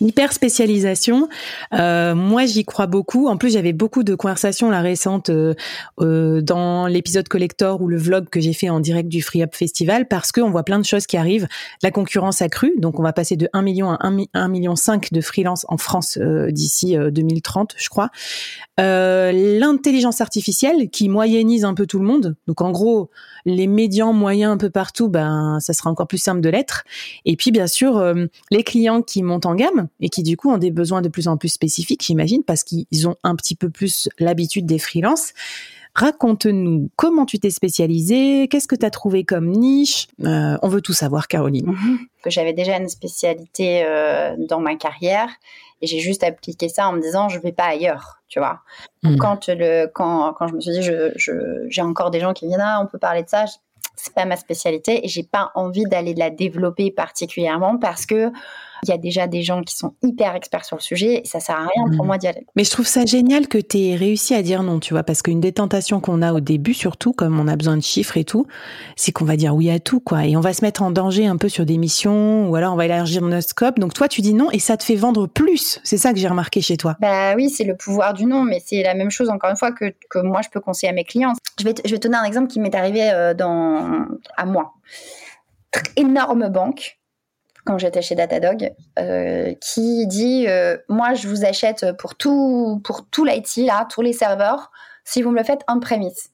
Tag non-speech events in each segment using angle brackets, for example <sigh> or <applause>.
Hyper spécialisation, euh, moi j'y crois beaucoup. En plus, j'avais beaucoup de conversations la récente euh, euh, dans l'épisode collector ou le vlog que j'ai fait en direct du Free Up Festival parce qu'on voit plein de choses qui arrivent. La concurrence accrue, donc on va passer de 1 million à 1, million 5 de freelance en France d'ici 2030, je crois. L'intelligence artificielle qui moyennise un peu tout le monde. Donc en gros, les médians moyens un peu partout, ben ça sera encore plus simple de l'être. Et puis bien sûr, les clients qui montent en gamme et qui du coup ont des besoins de plus en plus spécifiques, j'imagine, parce qu'ils ont un petit peu plus l'habitude des freelances. Raconte-nous comment tu t'es spécialisée, qu'est-ce que tu as trouvé comme niche? Euh, on veut tout savoir, Caroline. Mhm. Que j'avais déjà une spécialité euh, dans ma carrière et j'ai juste appliqué ça en me disant je vais pas ailleurs, tu vois. Hmm. Quand le quand quand je me suis dit je j'ai encore des gens qui viennent ah on peut parler de ça, c'est pas ma spécialité et j'ai pas envie d'aller la développer particulièrement parce que il y a déjà des gens qui sont hyper experts sur le sujet et ça sert à rien pour mmh. moi d'y aller. Mais je trouve ça génial que tu aies réussi à dire non, tu vois, parce qu'une des tentations qu'on a au début, surtout, comme on a besoin de chiffres et tout, c'est qu'on va dire oui à tout, quoi. Et on va se mettre en danger un peu sur des missions ou alors on va élargir notre scope. Donc toi, tu dis non et ça te fait vendre plus. C'est ça que j'ai remarqué chez toi. Bah oui, c'est le pouvoir du non, mais c'est la même chose, encore une fois, que, que moi, je peux conseiller à mes clients. Je vais, je vais te donner un exemple qui m'est arrivé euh, dans, à moi. Énorme banque quand j'étais chez Datadog, euh, qui dit euh, moi je vous achète pour tout pour tout l'IT là, tous les serveurs, si vous me le faites en premise.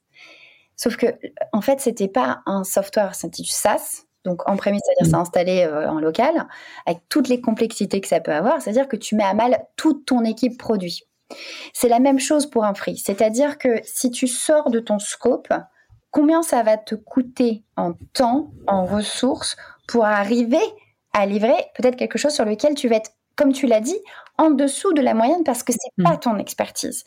Sauf que en fait c'était pas un software, c'était du SaaS. Donc en premise, c'est-à-dire c'est mmh. installé euh, en local, avec toutes les complexités que ça peut avoir. C'est-à-dire que tu mets à mal toute ton équipe produit. C'est la même chose pour un free. C'est-à-dire que si tu sors de ton scope, combien ça va te coûter en temps, en ressources pour arriver à livrer peut-être quelque chose sur lequel tu vas être, comme tu l'as dit, en dessous de la moyenne parce que c'est n'est pas ton expertise.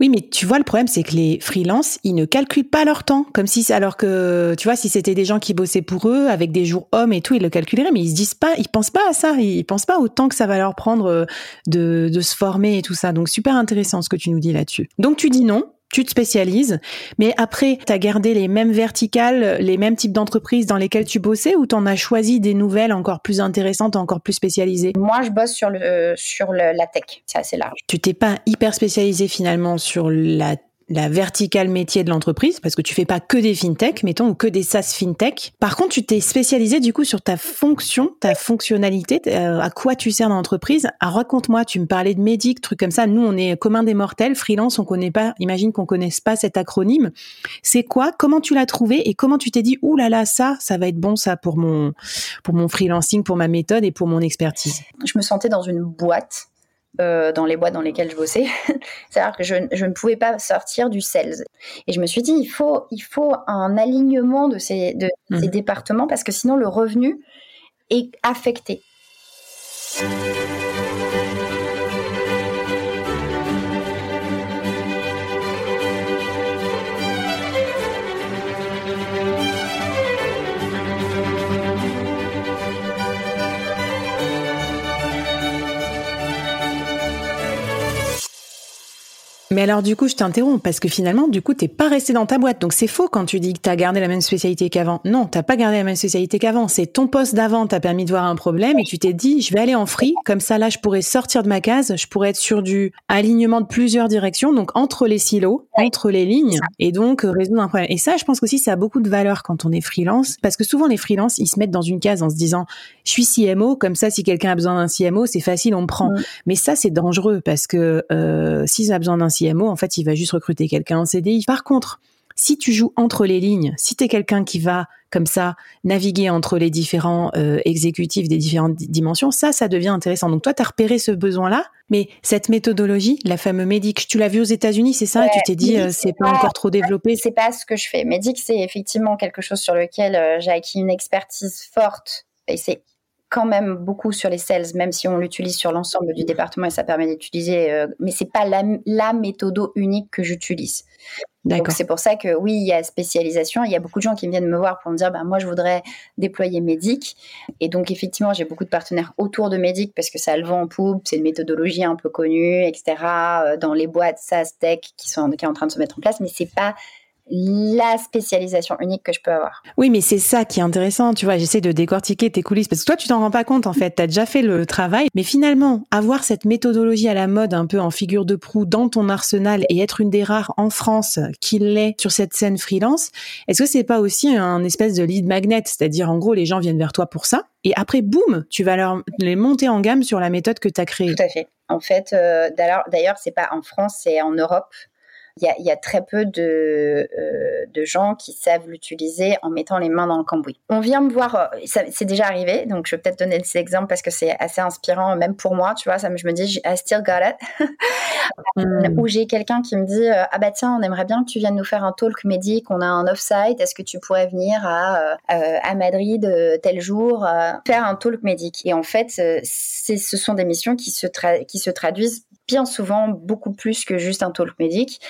Oui, mais tu vois, le problème, c'est que les freelances, ils ne calculent pas leur temps. Comme si, alors que, tu vois, si c'était des gens qui bossaient pour eux, avec des jours hommes et tout, ils le calculeraient, mais ils se disent pas, ils pensent pas à ça. Ils pensent pas au temps que ça va leur prendre euh, de, de se former et tout ça. Donc, super intéressant ce que tu nous dis là-dessus. Donc, tu dis non tu te spécialises, mais après, tu as gardé les mêmes verticales, les mêmes types d'entreprises dans lesquelles tu bossais ou tu en as choisi des nouvelles encore plus intéressantes, encore plus spécialisées? Moi, je bosse sur, le, sur la tech, c'est assez large. Tu t'es pas hyper spécialisé finalement sur la la verticale métier de l'entreprise, parce que tu fais pas que des fintech, mettons, ou que des SaaS fintech. Par contre, tu t'es spécialisé du coup sur ta fonction, ta fonctionnalité, euh, à quoi tu sers dans l'entreprise. Ah, raconte-moi, tu me parlais de médic, truc comme ça. Nous, on est commun des mortels, freelance, on connaît pas, imagine qu'on connaisse pas cet acronyme. C'est quoi? Comment tu l'as trouvé? Et comment tu t'es dit, ouh là là, ça, ça va être bon ça pour mon, pour mon freelancing, pour ma méthode et pour mon expertise? Je me sentais dans une boîte euh, dans les boîtes dans lesquelles je bossais. <laughs> C'est-à-dire que je, ne pouvais pas sortir du sales. Et je me suis dit, il faut, il faut un alignement de ces, de, ces mmh. départements parce que sinon le revenu est affecté. Mais alors du coup, je t'interromps parce que finalement, du coup, t'es pas resté dans ta boîte. Donc c'est faux quand tu dis que t'as gardé la même spécialité qu'avant. Non, t'as pas gardé la même spécialité qu'avant. C'est ton poste d'avant t'a permis de voir un problème et tu t'es dit, je vais aller en free. Comme ça, là, je pourrais sortir de ma case. Je pourrais être sur du alignement de plusieurs directions, donc entre les silos, entre les lignes, et donc euh, résoudre un problème. Et ça, je pense aussi, ça a beaucoup de valeur quand on est freelance, parce que souvent les freelances, ils se mettent dans une case en se disant, je suis CMO, comme ça, si quelqu'un a besoin d'un CMO, c'est facile, on me prend. Mm. Mais ça, c'est dangereux parce que euh, s'ils ont besoin d'un CMO, en fait, il va juste recruter quelqu'un en CDI. Par contre, si tu joues entre les lignes, si tu es quelqu'un qui va comme ça naviguer entre les différents euh, exécutifs des différentes dimensions, ça, ça devient intéressant. Donc toi, tu as repéré ce besoin-là, mais cette méthodologie, la fameuse Médic, tu l'as vu aux États-Unis, c'est ça? Et tu t'es dit, euh, c'est pas, encore trop développé? C'est pas ce que je fais. Médic, c'est effectivement quelque chose sur lequel euh, j'ai acquis une expertise forte et c'est quand même beaucoup sur les sales, même si on l'utilise sur l'ensemble du département et ça permet d'utiliser, euh, mais c'est pas la, la méthode unique que j'utilise. Donc c'est pour ça que oui, il y a spécialisation. Il y a beaucoup de gens qui viennent me voir pour me dire, bah, moi je voudrais déployer Medic. Et donc effectivement, j'ai beaucoup de partenaires autour de Medic parce que ça le vend en poupe, c'est une méthodologie un peu connue, etc. Euh, dans les boîtes SaaS Tech qui sont qui est en train de se mettre en place, mais c'est pas la spécialisation unique que je peux avoir. Oui, mais c'est ça qui est intéressant, tu vois, j'essaie de décortiquer tes coulisses parce que toi tu t'en rends pas compte en fait, tu as déjà fait le travail, mais finalement avoir cette méthodologie à la mode un peu en figure de proue dans ton arsenal et être une des rares en France qui l'est sur cette scène freelance, est-ce que c'est pas aussi un espèce de lead magnet, c'est-à-dire en gros les gens viennent vers toi pour ça et après boum, tu vas leur les monter en gamme sur la méthode que tu as créée. Tout à fait. En fait, euh, d'ailleurs, c'est pas en France, c'est en Europe il y a, très peu de, euh, de gens qui savent l'utiliser en mettant les mains dans le cambouis. On vient me voir, euh, c'est déjà arrivé, donc je vais peut-être donner cet exemple parce que c'est assez inspirant, même pour moi, tu vois, ça, je me dis, I still got it. <laughs> Hmm. Où j'ai quelqu'un qui me dit, ah bah tiens, on aimerait bien que tu viennes nous faire un talk médic, on a un off-site, est-ce que tu pourrais venir à, à Madrid tel jour faire un talk médic? Et en fait, ce sont des missions qui se, qui se traduisent bien souvent beaucoup plus que juste un talk médic.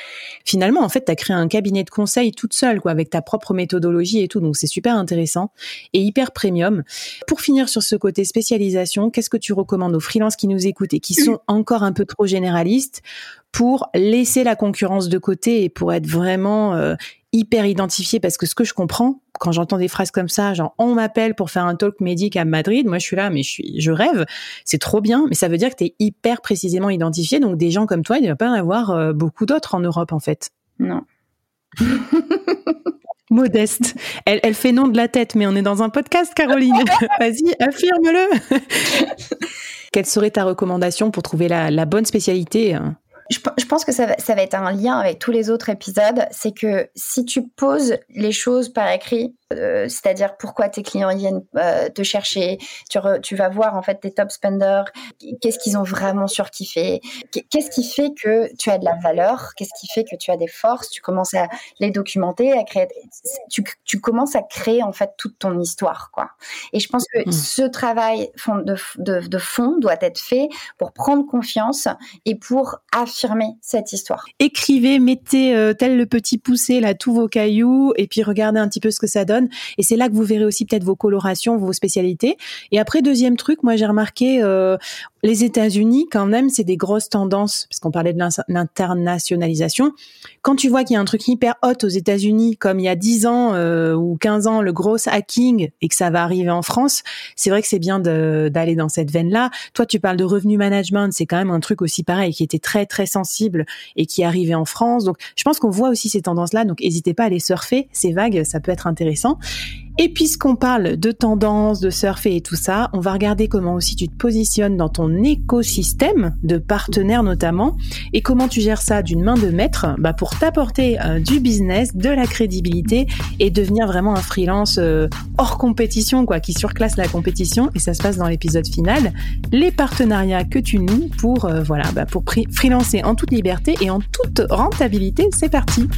Finalement, en fait, tu as créé un cabinet de conseil toute seule, quoi, avec ta propre méthodologie et tout. Donc, c'est super intéressant et hyper premium. Pour finir sur ce côté spécialisation, qu'est-ce que tu recommandes aux freelances qui nous écoutent et qui sont <clears throat> encore un peu trop généralistes pour laisser la concurrence de côté et pour être vraiment euh, hyper identifié parce que ce que je comprends quand j'entends des phrases comme ça, genre on m'appelle pour faire un talk médic à Madrid, moi je suis là mais je suis je rêve, c'est trop bien, mais ça veut dire que tu es hyper précisément identifié donc des gens comme toi, il ne va pas en avoir euh, beaucoup d'autres en Europe en fait. Non. <laughs> Modeste. Elle, elle fait nom de la tête, mais on est dans un podcast, Caroline. <laughs> Vas-y, affirme-le. <laughs> Quelle serait ta recommandation pour trouver la, la bonne spécialité je, pense que ça va, ça va, être un lien avec tous les autres épisodes. C'est que si tu poses les choses par écrit, euh, c'est-à-dire pourquoi tes clients viennent euh, te chercher, tu, tu, vas voir en fait tes top spenders, qu'est-ce qu'ils ont vraiment surkiffé, qu'est-ce qui fait que tu as de la valeur, qu'est-ce qui fait que tu as des forces, tu commences à les documenter, à créer, tu, tu commences à créer en fait toute ton histoire, quoi. Et je pense que mmh. ce travail de, de, de fond doit être fait pour prendre confiance et pour affirmer cette histoire. Écrivez, mettez euh, tel le petit poussé là tous vos cailloux et puis regardez un petit peu ce que ça donne et c'est là que vous verrez aussi peut-être vos colorations, vos spécialités. Et après, deuxième truc, moi j'ai remarqué, euh, les États-Unis, quand même, c'est des grosses tendances, parce qu'on parlait de l'internationalisation. Quand tu vois qu'il y a un truc hyper hot aux États-Unis, comme il y a 10 ans euh, ou 15 ans, le gros hacking, et que ça va arriver en France, c'est vrai que c'est bien d'aller dans cette veine-là. Toi, tu parles de revenu management, c'est quand même un truc aussi pareil, qui était très, très sensible et qui arrivé en France. Donc, je pense qu'on voit aussi ces tendances-là, donc n'hésitez pas à les surfer, ces vagues, ça peut être intéressant. Et puisqu'on parle de tendances, de surfer et tout ça, on va regarder comment aussi tu te positionnes dans ton écosystème de partenaires notamment et comment tu gères ça d'une main de maître bah pour t'apporter euh, du business, de la crédibilité et devenir vraiment un freelance euh, hors compétition quoi, qui surclasse la compétition et ça se passe dans l'épisode final. Les partenariats que tu noues pour euh, voilà bah pour freelancer en toute liberté et en toute rentabilité, c'est parti.